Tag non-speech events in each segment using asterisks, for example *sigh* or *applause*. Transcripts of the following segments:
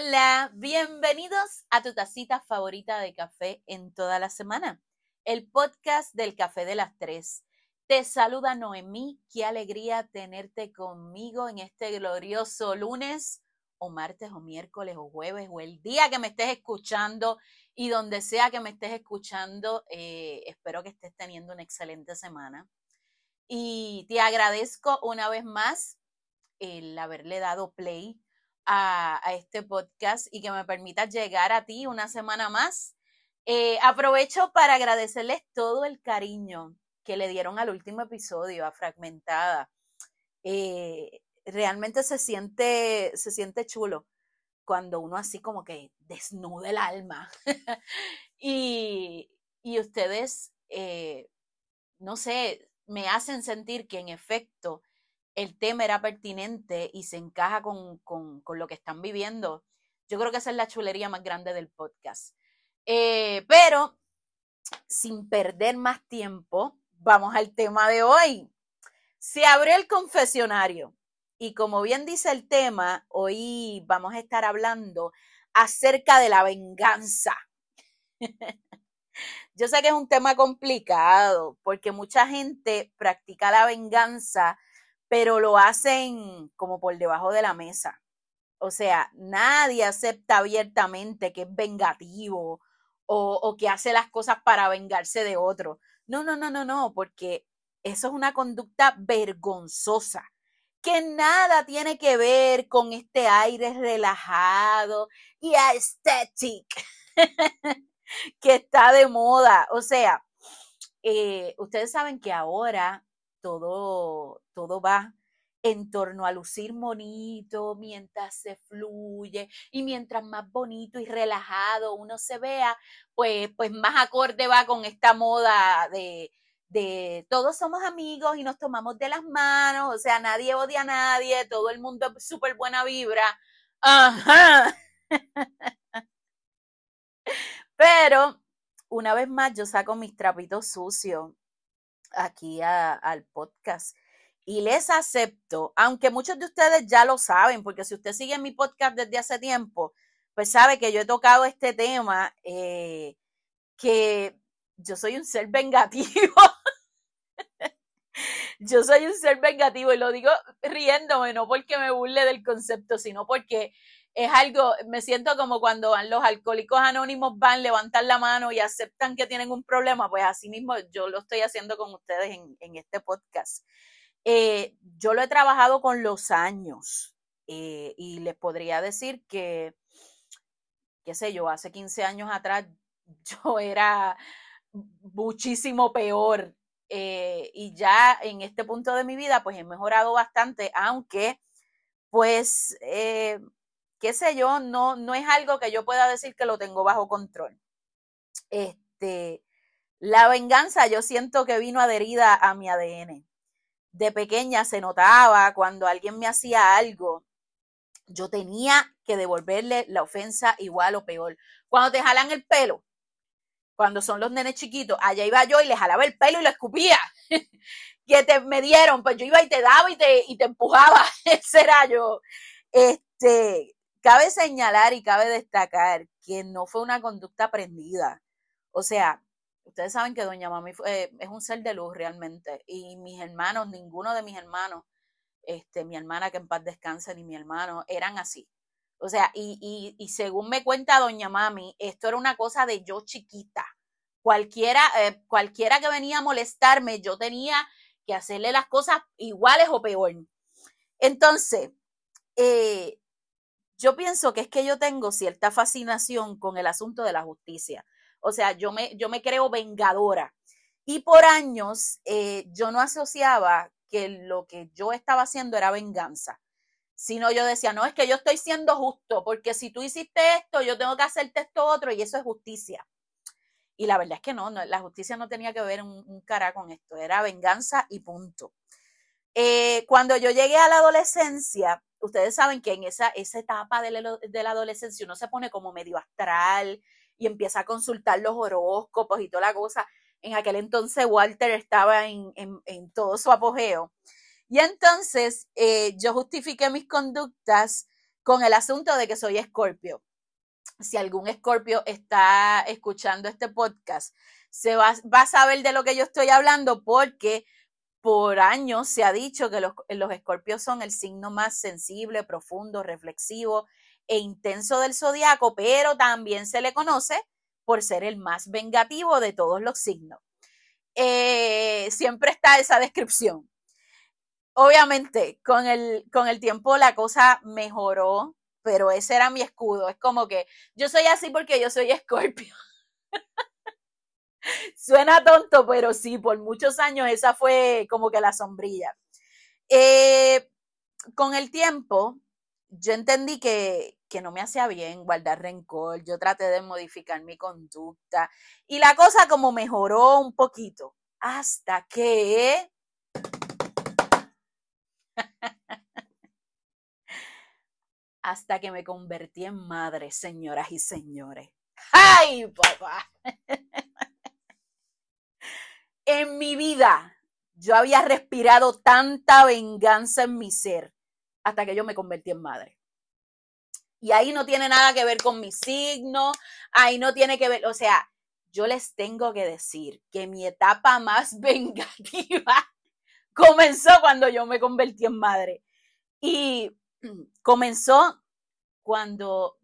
Hola, bienvenidos a tu tacita favorita de café en toda la semana, el podcast del Café de las Tres. Te saluda Noemí, qué alegría tenerte conmigo en este glorioso lunes o martes o miércoles o jueves o el día que me estés escuchando y donde sea que me estés escuchando, eh, espero que estés teniendo una excelente semana. Y te agradezco una vez más el haberle dado play a, este podcast y que me permita llegar a ti una semana más. Eh, aprovecho para agradecerles todo el cariño que le dieron al último episodio, a Fragmentada. Eh, realmente se siente, se siente chulo cuando uno así como que desnuda el alma. *laughs* y, ustedes, eh, no sé, me hacen sentir que en efecto el tema era pertinente y se encaja con, lo que están viviendo. Yo creo que esa es la chulería más grande del podcast. Eh, pero, sin perder más tiempo, vamos al tema de hoy. Se abrió el confesionario y como bien dice el tema, hoy vamos a estar hablando acerca de la venganza. *laughs* Yo sé que es un tema complicado porque mucha gente practica la venganza pero lo hacen como por debajo de la mesa. O sea, nadie acepta abiertamente que es vengativo o, que hace las cosas para vengarse de otro. No, no, no, no, no, porque eso es una conducta vergonzosa que nada tiene que ver con este aire relajado y aesthetic *laughs* que está de moda. O sea, eh, ustedes saben que ahora todo, todo va en torno a lucir bonito mientras se fluye y mientras más bonito y relajado uno se vea, pues, pues más acorde va con esta moda de, de todos somos amigos y nos tomamos de las manos, o sea, nadie odia a nadie, todo el mundo es súper buena vibra. Ajá. *laughs* Pero una vez más yo saco mis trapitos sucios aquí al podcast. Y les acepto, aunque muchos de ustedes ya lo saben, porque si usted sigue mi podcast desde hace tiempo, pues sabe que yo he tocado este tema, eh, que yo soy un ser vengativo. *laughs* yo soy un ser vengativo y lo digo riéndome, no porque me burle del concepto, sino porque es algo, me siento como cuando los alcohólicos anónimos, van, levantan la mano y aceptan que tienen un problema, pues así mismo yo lo estoy haciendo con ustedes en, este podcast. Eh, yo lo he trabajado con los años eh, y les podría decir que, qué sé yo, hace 15 años atrás *laughs* yo era muchísimo peor eh, y ya en este punto de mi vida pues he mejorado bastante, aunque pues qué sé yo, no, no es algo que yo pueda decir que lo tengo bajo control. Este, la venganza yo siento que vino adherida a mi ADN. De pequeña se notaba cuando alguien me hacía algo, yo tenía que devolverle la ofensa igual o peor. Cuando te jalan el pelo, cuando son los nenes chiquitos, allá iba yo y le jalaba el pelo y lo escupía. *laughs* que te me dieron, pues yo iba y te daba y te, y te empujaba. *laughs* Ese era yo. Este, Cabe señalar y cabe destacar que no fue una conducta aprendida. O sea, ustedes saben que doña Mami fue, es un ser de luz realmente. Y mis hermanos, ninguno de mis hermanos, este, mi hermana que en paz descanse, ni mi hermano, eran así. O sea, y, y, según me cuenta doña Mami, esto era una cosa de yo chiquita. Cualquiera, eh, cualquiera que venía a molestarme, yo tenía que hacerle las cosas iguales o peor. Entonces, eh, yo pienso que es que yo tengo cierta fascinación con el asunto de la justicia. O sea, yo me, yo me creo vengadora. Y por años eh, yo no asociaba que lo que yo estaba haciendo era venganza, sino yo decía, no, es que yo estoy siendo justo, porque si tú hiciste esto, yo tengo que hacerte esto otro y eso es justicia. Y la verdad es que no, la justicia no tenía que ver un, un cara con esto, era venganza y punto. Eh, cuando yo llegué a la adolescencia, ustedes saben que en esa, etapa de la, adolescencia uno se pone como medio astral y empieza a consultar los horóscopos y toda la cosa. En aquel entonces Walter estaba en, todo su apogeo. Y entonces eh, yo justifiqué mis conductas con el asunto de que soy escorpio. Si algún escorpio está escuchando este podcast, se va, a saber de lo que yo estoy hablando porque por años se ha dicho que los, los escorpios son el signo más sensible, profundo, reflexivo e intenso del zodiaco, pero también se le conoce por ser el más vengativo de todos los signos. Eh, siempre está esa descripción. Obviamente, con el, con el tiempo la cosa mejoró, pero ese era mi escudo. Es como que yo soy así porque yo soy *laughs* escorpio. Suena tonto, pero sí, por muchos años esa fue como que la sombrilla. Eh, con el tiempo, yo entendí que, que no me hacía bien guardar rencor, yo traté de modificar mi conducta y la cosa como mejoró un poquito hasta que... *laughs* hasta que me convertí en madre, señoras y señores. ¡Ay, papá! *laughs* en mi vida yo había respirado tanta venganza en mi ser hasta que yo me convertí en madre. Y ahí no tiene nada que ver con mi signo, ahí no tiene que ver, o sea, yo les tengo que decir que mi etapa más *laughs* vengativa comenzó cuando yo me convertí en madre. Y *clears throat* comenzó cuando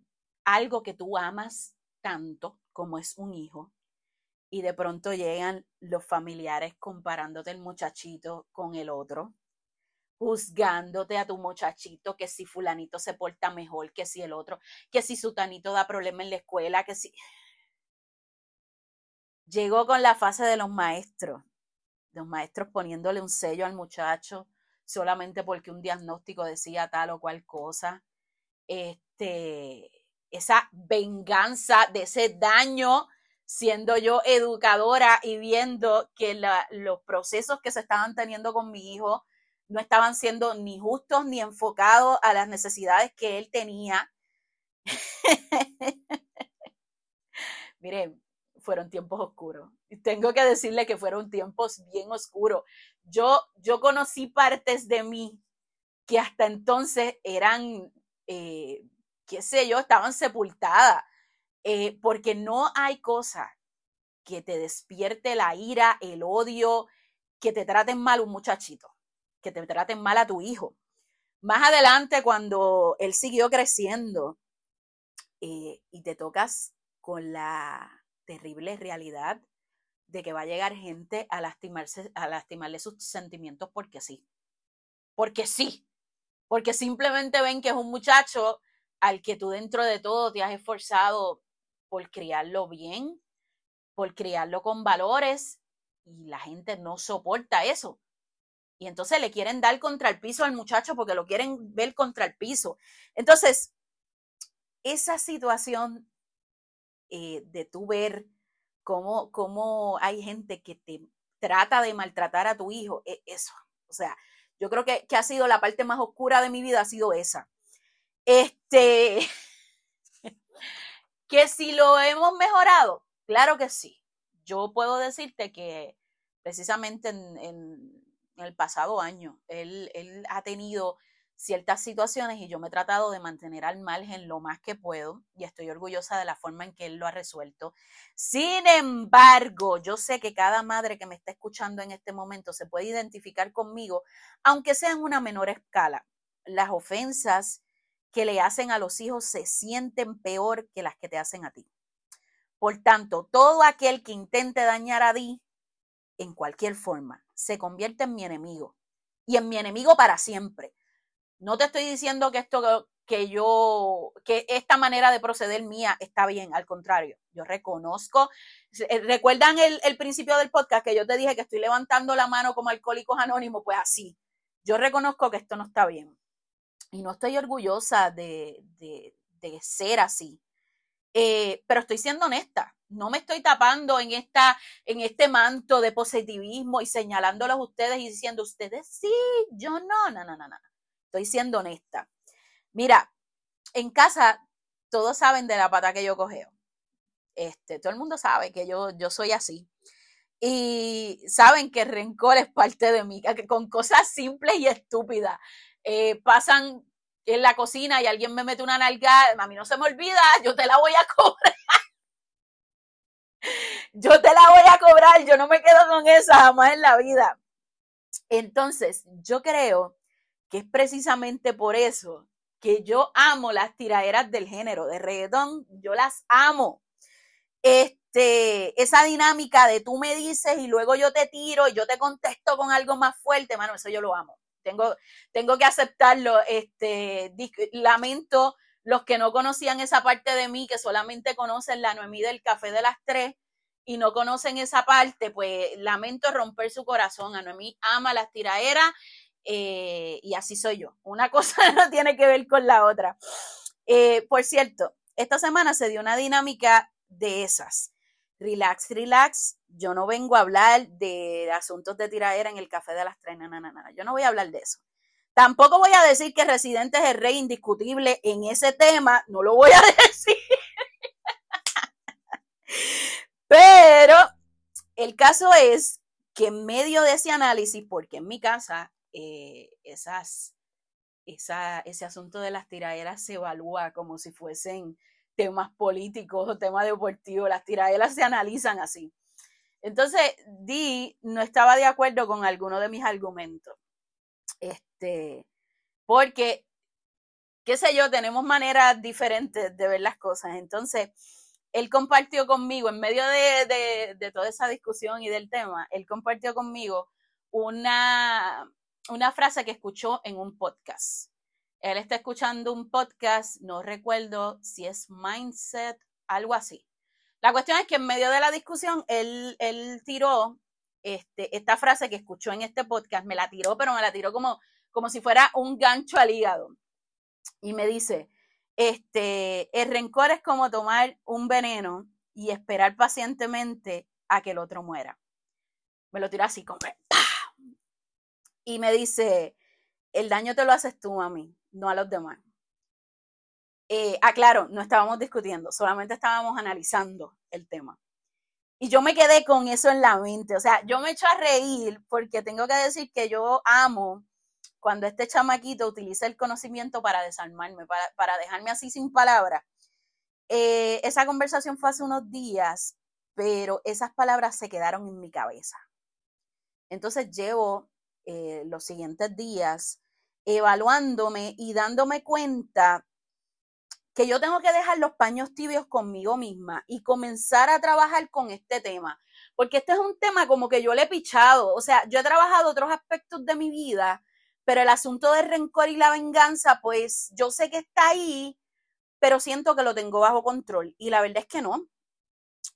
algo que tú amas tanto como es un hijo, y de pronto llegan los familiares comparándote el muchachito con el otro, juzgándote a tu muchachito, que si fulanito se porta mejor que si el otro, que si su tanito da problema en la escuela, que si... Llegó con la fase de los maestros, los maestros poniéndole un sello al muchacho solamente porque un diagnóstico decía tal o cual cosa. Este, esa venganza de ese daño siendo yo educadora y viendo que los procesos que se estaban teniendo con mi hijo no estaban siendo ni justos ni enfocados a las necesidades que él tenía. *laughs* Miren, fueron tiempos oscuros. Tengo que decirle que fueron tiempos bien oscuros. Yo, yo conocí partes de mí que hasta entonces eran, eh, qué sé yo, estaban sepultadas, eh, porque no hay cosa que te despierte la ira, el odio, que te traten mal un muchachito que te traten mal a tu hijo. Más adelante, cuando él siguió creciendo eh, y te tocas con la terrible realidad de que va a llegar gente a lastimarse, a lastimarle sus sentimientos porque sí. Porque sí. Porque simplemente ven que es un muchacho al que tú dentro de todo te has esforzado por criarlo bien, por criarlo con valores, y la gente no soporta eso. Y entonces le quieren dar contra el piso al muchacho porque lo quieren ver contra el piso. Entonces, esa situación eh, de tú ver cómo, cómo hay gente que te trata de maltratar a tu hijo, es eso. O sea, yo creo que, que ha sido la parte más oscura de mi vida, ha sido esa. Este, *laughs* que si lo hemos mejorado, claro que sí. Yo puedo decirte que precisamente en el pasado año. Él, él ha tenido ciertas situaciones y yo me he tratado de mantener al margen lo más que puedo y estoy orgullosa de la forma en que él lo ha resuelto. Sin embargo, yo sé que cada madre que me está escuchando en este momento se puede identificar conmigo, aunque sea en una menor escala. Las ofensas que le hacen a los hijos se sienten peor que las que te hacen a ti. Por tanto, todo aquel que intente dañar a ti en cualquier forma, se convierte en mi enemigo y en mi enemigo para siempre. No te estoy diciendo que esto que yo, que esta manera de proceder mía está bien, al contrario, yo reconozco, eh, recuerdan el, el principio del podcast que yo te dije que estoy levantando la mano como alcohólicos anónimos, pues así, yo reconozco que esto no está bien y no estoy orgullosa de, de, ser así, eh, pero estoy siendo honesta, no me estoy tapando en, esta, en este manto de positivismo y señalándolos a ustedes y diciendo, ustedes sí, yo no, no, no, no, no. Estoy siendo honesta. Mira, en casa todos saben de la pata que yo cogeo. Este, todo el mundo sabe que yo, yo soy así. Y saben que el rencor es parte de mí, con cosas simples y estúpidas eh, pasan en la cocina y alguien me mete una nalga, a mí no se me olvida, yo te la voy a cobrar. *laughs* yo te la voy a cobrar, yo no me quedo con esa jamás en la vida. Entonces, yo creo que es precisamente por eso que yo amo las tiraderas del género de reggaetón, yo las amo. Este, esa dinámica de tú me dices y luego yo te tiro y yo te contesto con algo más fuerte, mano, eso yo lo amo. Tengo, tengo que aceptarlo. Este, lamento los que no conocían esa parte de mí, que solamente conocen la Noemí del Café de las Tres y no conocen esa parte, pues lamento romper su corazón. A Noemí ama las tiraderas eh, y así soy yo. Una *laughs* cosa no tiene que ver con la otra. Eh, por cierto, esta semana se dio una dinámica de esas. Relax, relax. Yo no vengo a hablar de asuntos de tiradera en el café de las tres. No. Yo no voy a hablar de eso. Tampoco voy a decir que Residente es el rey indiscutible en ese tema. No lo voy a *laughs* decir. Pero el caso es que en medio de ese análisis, porque en mi casa eh, esas, esa, ese asunto de las tiraderas se evalúa como si fuesen temas políticos o temas deportivos, las tiraderas se analizan así. Entonces, Di no estaba de acuerdo con alguno de mis argumentos. Este, porque, qué sé yo, tenemos maneras diferentes de ver las cosas. Entonces, él compartió conmigo, en medio de, de toda esa discusión y del tema, él compartió conmigo una, una frase que escuchó en un podcast. Él está escuchando un podcast, no recuerdo si es Mindset, algo así. La cuestión es que en medio de la discusión, él, él tiró este, esta frase que escuchó en este podcast, me la tiró, pero me la tiró como, como si fuera un gancho al hígado. Y me dice, este, el rencor es como tomar un veneno y esperar pacientemente a que el otro muera. Me lo tiró así como, y me dice, el daño te lo haces tú a mí, no a los demás. Eh, aclaro, no estábamos discutiendo, solamente estábamos analizando el tema. Y yo me quedé con eso en la mente, o sea, yo me echo a reír porque tengo que decir que yo amo cuando este chamaquito utiliza el conocimiento para desarmarme, para, dejarme así sin palabras. Eh, esa conversación fue hace unos días, pero esas palabras se quedaron en mi cabeza. Entonces llevo eh, los siguientes días, evaluándome y dándome cuenta que yo tengo que dejar los paños tibios conmigo misma y comenzar a trabajar con este tema. Porque este es un tema como que yo le he pichado. O sea, yo he trabajado otros aspectos de mi vida, pero el asunto del rencor y la venganza, pues yo sé que está ahí, pero siento que lo tengo bajo control. Y la verdad es que no.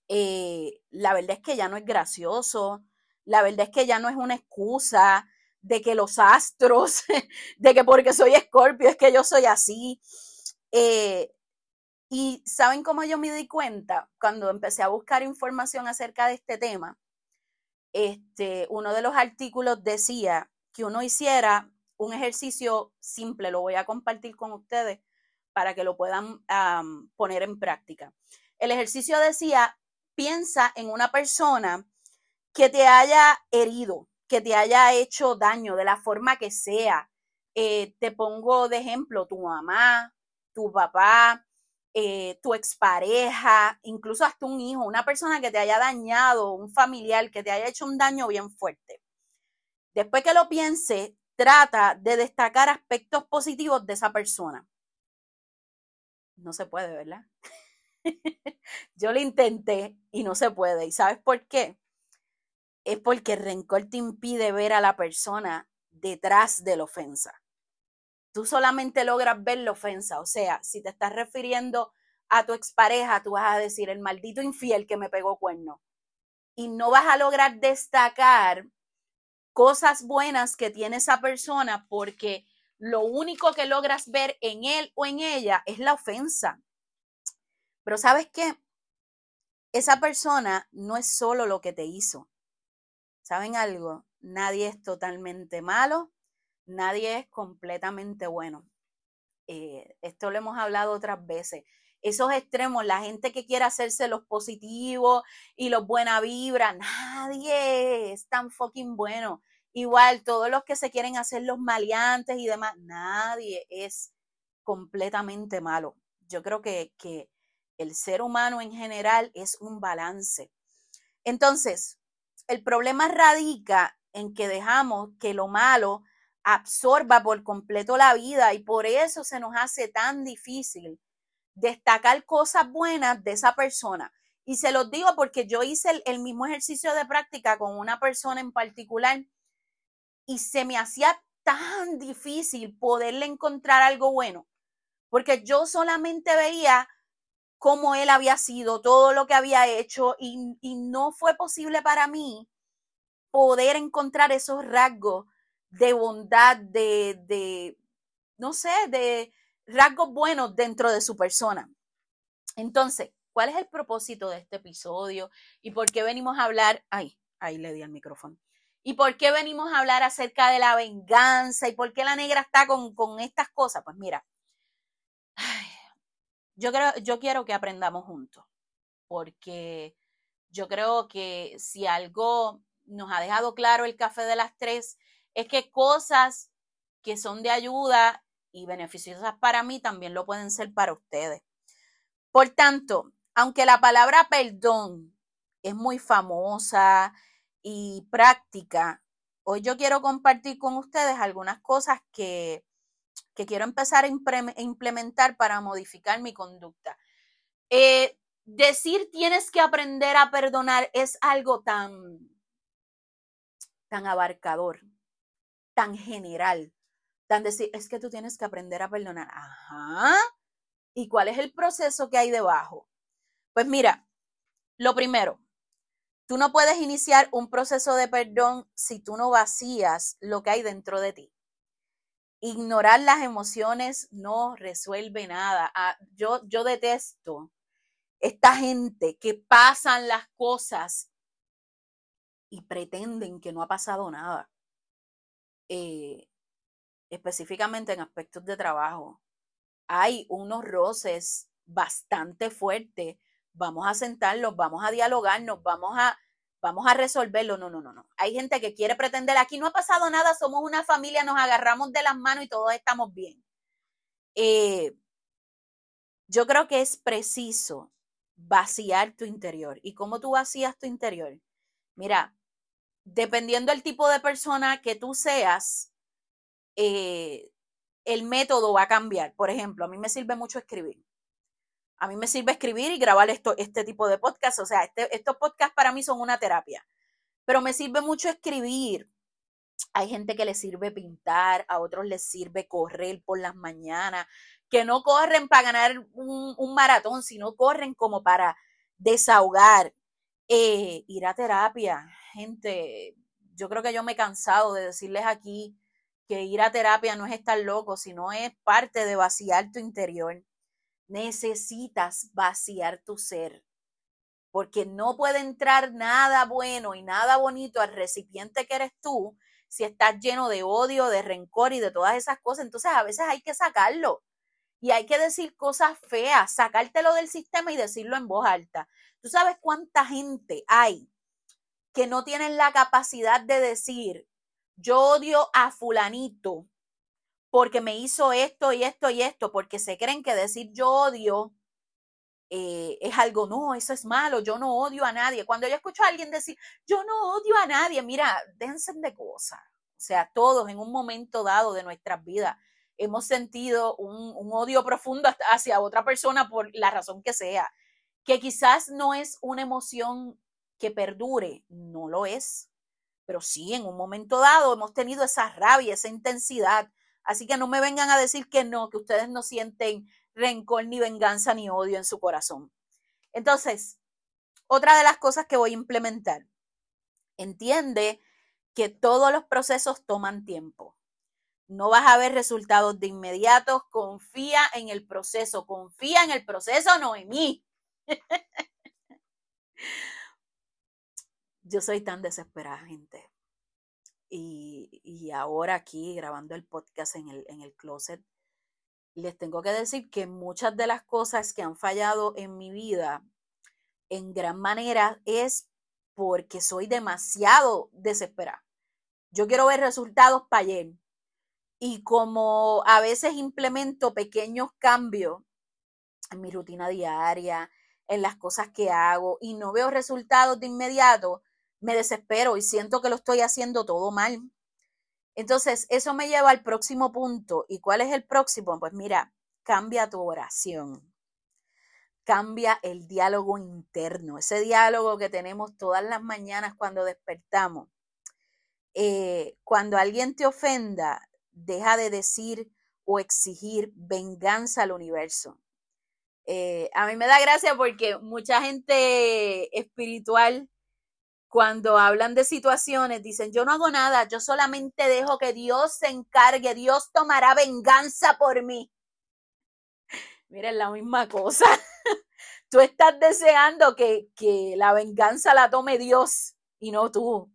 Eh, la verdad es que ya no es gracioso. La verdad es que ya no es una excusa de que los astros, *laughs* de que porque soy escorpio es que yo soy así. Eh, y saben cómo yo me di cuenta cuando empecé a buscar información acerca de este tema. Este, uno de los artículos decía que uno hiciera un ejercicio simple, lo voy a compartir con ustedes para que lo puedan poner en práctica. El ejercicio decía, piensa en una persona que te haya herido, que te haya hecho daño de la forma que sea. Eh, te pongo de ejemplo tu mamá, tu papá, eh, tu expareja, incluso hasta un hijo, una persona que te haya dañado, un familiar que te haya hecho un daño bien fuerte. Después que lo piense, trata de destacar aspectos positivos de esa persona. No se puede, ¿verdad? *laughs* Yo lo intenté y no se puede. ¿Y sabes por qué? Es porque el rencor te impide ver a la persona detrás de la ofensa. Tú solamente logras ver la ofensa, o sea, si te estás refiriendo a tu expareja, tú vas a decir el maldito infiel que me pegó cuerno. Y no vas a lograr destacar cosas buenas que tiene esa persona porque lo único que logras ver en él o en ella es la ofensa. Pero sabes qué? Esa persona no es solo lo que te hizo. ¿Saben algo? Nadie es totalmente malo, nadie es completamente bueno. Eh, esto lo hemos hablado otras veces. Esos extremos, la gente que quiere hacerse los positivos y los buena vibra, nadie es tan fucking bueno. Igual, todos los que se quieren hacer los maleantes y demás, nadie es completamente malo. Yo creo que, que el ser humano en general es un balance. Entonces, el problema radica en que dejamos que lo malo absorba por completo la vida y por eso se nos hace tan difícil destacar cosas buenas de esa persona. Y se los digo porque yo hice el, mismo ejercicio de práctica con una persona en particular y se me hacía tan difícil poderle encontrar algo bueno, porque yo solamente veía cómo él había sido, todo lo que había hecho y, no fue posible para mí poder encontrar esos rasgos de bondad, de, de, no sé, de rasgos buenos dentro de su persona. Entonces, ¿cuál es el propósito de este episodio? ¿Y por qué venimos a hablar? Ay, ahí le di al micrófono. ¿Y por qué venimos a hablar acerca de la venganza? ¿Y por qué la negra está con, con estas cosas? Pues mira, yo, creo, yo quiero que aprendamos juntos, porque yo creo que si algo nos ha dejado claro el café de las tres, es que cosas que son de ayuda y beneficiosas para mí también lo pueden ser para ustedes. Por tanto, aunque la palabra perdón es muy famosa y práctica, hoy yo quiero compartir con ustedes algunas cosas que, que quiero empezar a implementar para modificar mi conducta. Eh, decir tienes que aprender a perdonar es algo tan, tan abarcador tan general, tan decir, es que tú tienes que aprender a perdonar. Ajá. ¿Y cuál es el proceso que hay debajo? Pues mira, lo primero, tú no puedes iniciar un proceso de perdón si tú no vacías lo que hay dentro de ti. Ignorar las emociones no resuelve nada. Ah, yo, yo detesto esta gente que pasan las cosas y pretenden que no ha pasado nada. Eh, específicamente en aspectos de trabajo, hay unos roces bastante fuertes. Vamos a sentarlos, vamos a dialogarnos, vamos a, vamos a resolverlo. No, no, no, no. Hay gente que quiere pretender, aquí no ha pasado nada, somos una familia, nos agarramos de las manos y todos estamos bien. Eh, yo creo que es preciso vaciar tu interior. ¿Y cómo tú vacías tu interior? Mira, dependiendo del tipo de persona que tú seas, eh, el método va a cambiar. Por ejemplo, a mí me sirve mucho escribir. A mí me sirve escribir y grabar esto, este tipo de podcast. O sea, este, estos podcasts para mí son una terapia. Pero me sirve mucho escribir. Hay gente que le sirve pintar, a otros les sirve correr por las mañanas, que no corren para ganar un, un maratón, sino corren como para desahogar, eh, ir a terapia, gente, yo creo que yo me he cansado de decirles aquí que ir a terapia no es estar loco, sino es parte de vaciar tu interior. Necesitas vaciar tu ser, porque no puede entrar nada bueno y nada bonito al recipiente que eres tú si estás lleno de odio, de rencor y de todas esas cosas. Entonces a veces hay que sacarlo y hay que decir cosas feas, sacártelo del sistema y decirlo en voz alta. ¿Tú sabes cuánta gente hay que no tienen la capacidad de decir, yo odio a fulanito porque me hizo esto y esto y esto, porque se creen que decir yo odio eh, es algo, no, eso es malo, yo no odio a nadie. Cuando yo escucho a alguien decir, yo no odio a nadie, mira, déjense de cosas. O sea, todos en un momento dado de nuestras vidas hemos sentido un, un odio profundo hacia otra persona por la razón que sea que quizás no es una emoción que perdure, no lo es, pero sí en un momento dado hemos tenido esa rabia, esa intensidad. Así que no me vengan a decir que no, que ustedes no sienten rencor, ni venganza, ni odio en su corazón. Entonces, otra de las cosas que voy a implementar, entiende que todos los procesos toman tiempo. No vas a ver resultados de inmediato, confía en el proceso, confía en el proceso, Noemí. *laughs* Yo soy tan desesperada, gente. Y, ahora aquí grabando el podcast en el, en el closet, les tengo que decir que muchas de las cosas que han fallado en mi vida, en gran manera, es porque soy demasiado desesperada. Yo quiero ver resultados para ayer. Y como a veces implemento pequeños cambios en mi rutina diaria, en las cosas que hago y no veo resultados de inmediato, me desespero y siento que lo estoy haciendo todo mal. Entonces, eso me lleva al próximo punto. ¿Y cuál es el próximo? Pues mira, cambia tu oración. Cambia el diálogo interno, ese diálogo que tenemos todas las mañanas cuando despertamos. Eh, cuando alguien te ofenda, deja de decir o exigir venganza al universo. Eh, a mí me da gracia porque mucha gente espiritual, cuando hablan de situaciones, dicen, yo no hago nada, yo solamente dejo que Dios se encargue, Dios tomará venganza por mí. Miren, la misma cosa. *laughs* tú estás deseando que, que la venganza la tome Dios y no tú.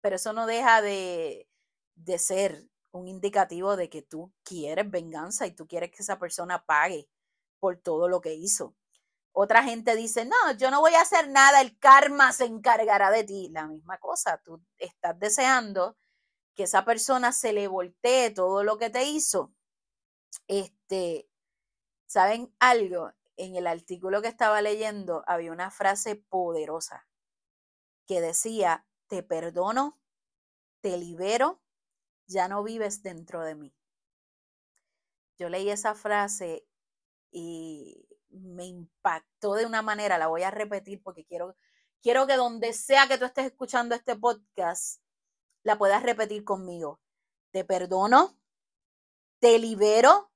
Pero eso no deja de, de ser un indicativo de que tú quieres venganza y tú quieres que esa persona pague por todo lo que hizo. Otra gente dice, no, yo no voy a hacer nada, el karma se encargará de ti. La misma cosa, tú estás deseando que esa persona se le voltee todo lo que te hizo. Este, ¿saben algo? En el artículo que estaba leyendo había una frase poderosa que decía, te perdono, te libero, ya no vives dentro de mí. Yo leí esa frase y me impactó de una manera, la voy a repetir porque quiero, quiero que donde sea que tú estés escuchando este podcast, la puedas repetir conmigo. Te perdono, te libero,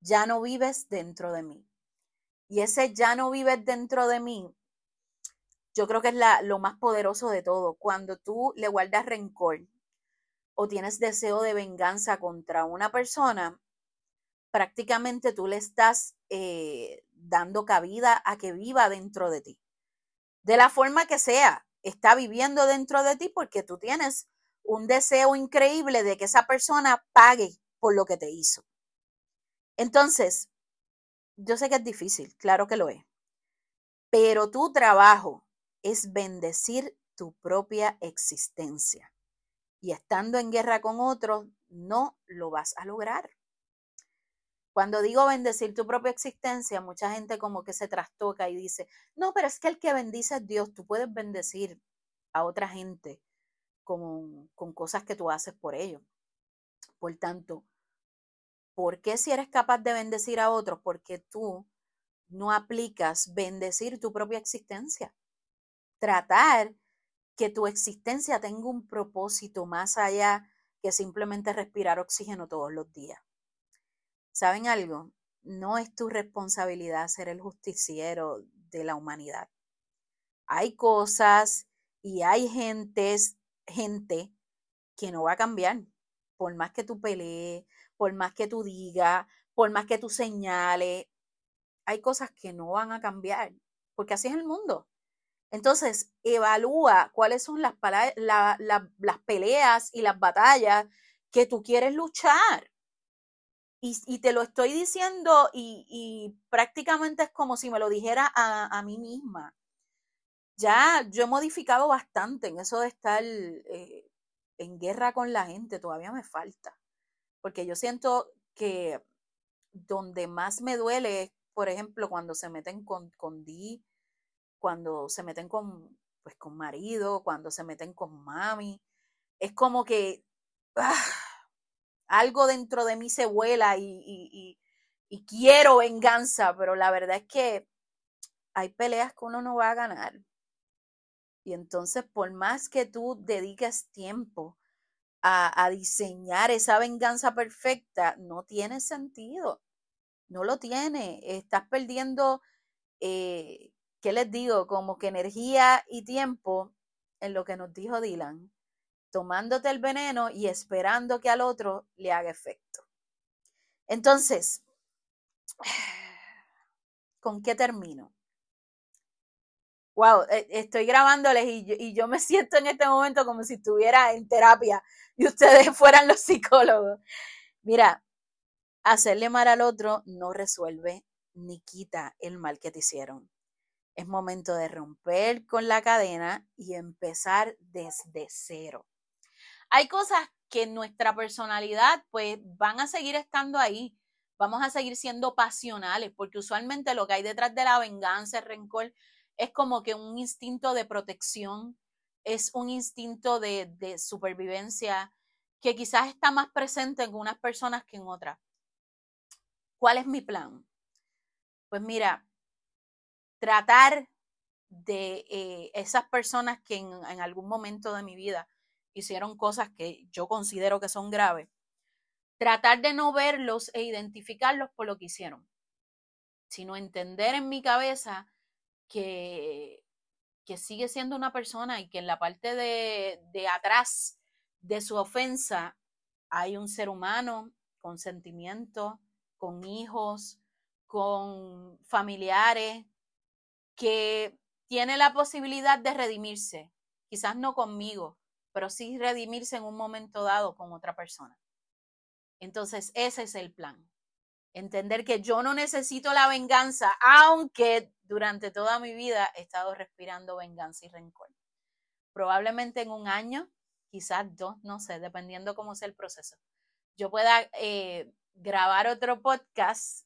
ya no vives dentro de mí. Y ese ya no vives dentro de mí, yo creo que es la, lo más poderoso de todo. Cuando tú le guardas rencor o tienes deseo de venganza contra una persona, prácticamente tú le estás eh, dando cabida a que viva dentro de ti. De la forma que sea, está viviendo dentro de ti porque tú tienes un deseo increíble de que esa persona pague por lo que te hizo. Entonces, yo sé que es difícil, claro que lo es, pero tu trabajo es bendecir tu propia existencia. Y estando en guerra con otros, no lo vas a lograr. Cuando digo bendecir tu propia existencia, mucha gente como que se trastoca y dice, no, pero es que el que bendice es Dios, tú puedes bendecir a otra gente con, cosas que tú haces por ellos. Por tanto, ¿por qué si eres capaz de bendecir a otros? Porque tú no aplicas bendecir tu propia existencia. Tratar que tu existencia tenga un propósito más allá que simplemente respirar oxígeno todos los días. ¿Saben algo? No es tu responsabilidad ser el justiciero de la humanidad. Hay cosas y hay gentes, gente que no va a cambiar. Por más que tú pelees, por más que tú digas, por más que tú señales, hay cosas que no van a cambiar, porque así es el mundo. Entonces, evalúa cuáles son las, las peleas y las batallas que tú quieres luchar. Y, te lo estoy diciendo y, prácticamente es como si me lo dijera a, mí misma. Ya yo he modificado bastante en eso de estar eh, en guerra con la gente, todavía me falta. Porque yo siento que donde más me duele es, por ejemplo, cuando se meten con, con Di, cuando se meten con, pues, con marido, cuando se meten con mami. Es como que... ¡ah! Algo dentro de mí se vuela y, quiero venganza, pero la verdad es que hay peleas que uno no va a ganar. Y entonces, por más que tú dediques tiempo a, diseñar esa venganza perfecta, no tiene sentido. No lo tiene. Estás perdiendo, eh, ¿qué les digo? Como que energía y tiempo en lo que nos dijo Dylan tomándote el veneno y esperando que al otro le haga efecto. Entonces, *sighs* ¿con qué termino? Wow, e, estoy grabándoles y yo, me *laughs* siento en este momento como si estuviera en terapia y ustedes *laughs* fueran los psicólogos. Mira, hacerle mal al otro no resuelve ni quita el mal que te hicieron. Es momento de romper con la cadena y empezar desde cero. Hay cosas que nuestra personalidad pues van a seguir estando ahí. Vamos a seguir siendo pasionales, porque usualmente lo que hay detrás de la venganza, el rencor, es como que un instinto de protección, es un instinto de, supervivencia que quizás está más presente en unas personas que en otras. ¿Cuál es mi plan? Pues mira, tratar de eh, esas personas que en, en, algún momento de mi vida hicieron cosas que yo considero que son graves, tratar de no verlos e identificarlos por lo que hicieron, sino entender en mi cabeza que, que sigue siendo una persona y que en la parte de, de atrás de su ofensa hay un ser humano con sentimientos, con hijos, con familiares, que tiene la posibilidad de redimirse, quizás no conmigo, pero sí redimirse en un momento dado con otra persona. Entonces, ese es el plan. Entender que yo no necesito la venganza, aunque durante toda mi vida he estado respirando venganza y rencor. Probablemente en un año, quizás dos, no sé, dependiendo cómo sea el proceso, yo pueda eh, grabar otro podcast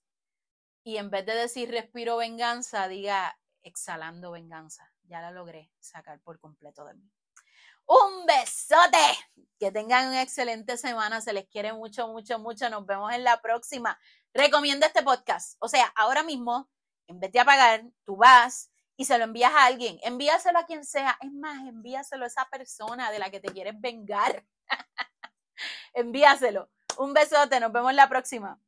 y en vez de decir respiro venganza, diga exhalando venganza. Ya la logré sacar por completo de mí. Un besote. Que tengan una excelente semana. Se les quiere mucho, mucho, mucho. Nos vemos en la próxima. Recomiendo este podcast. O sea, ahora mismo, en vez de apagar, tú vas y se lo envías a alguien. Envíaselo a quien sea. Es más, envíaselo a esa persona de la que te quieres vengar. *laughs* envíaselo. Un besote. Nos vemos la próxima.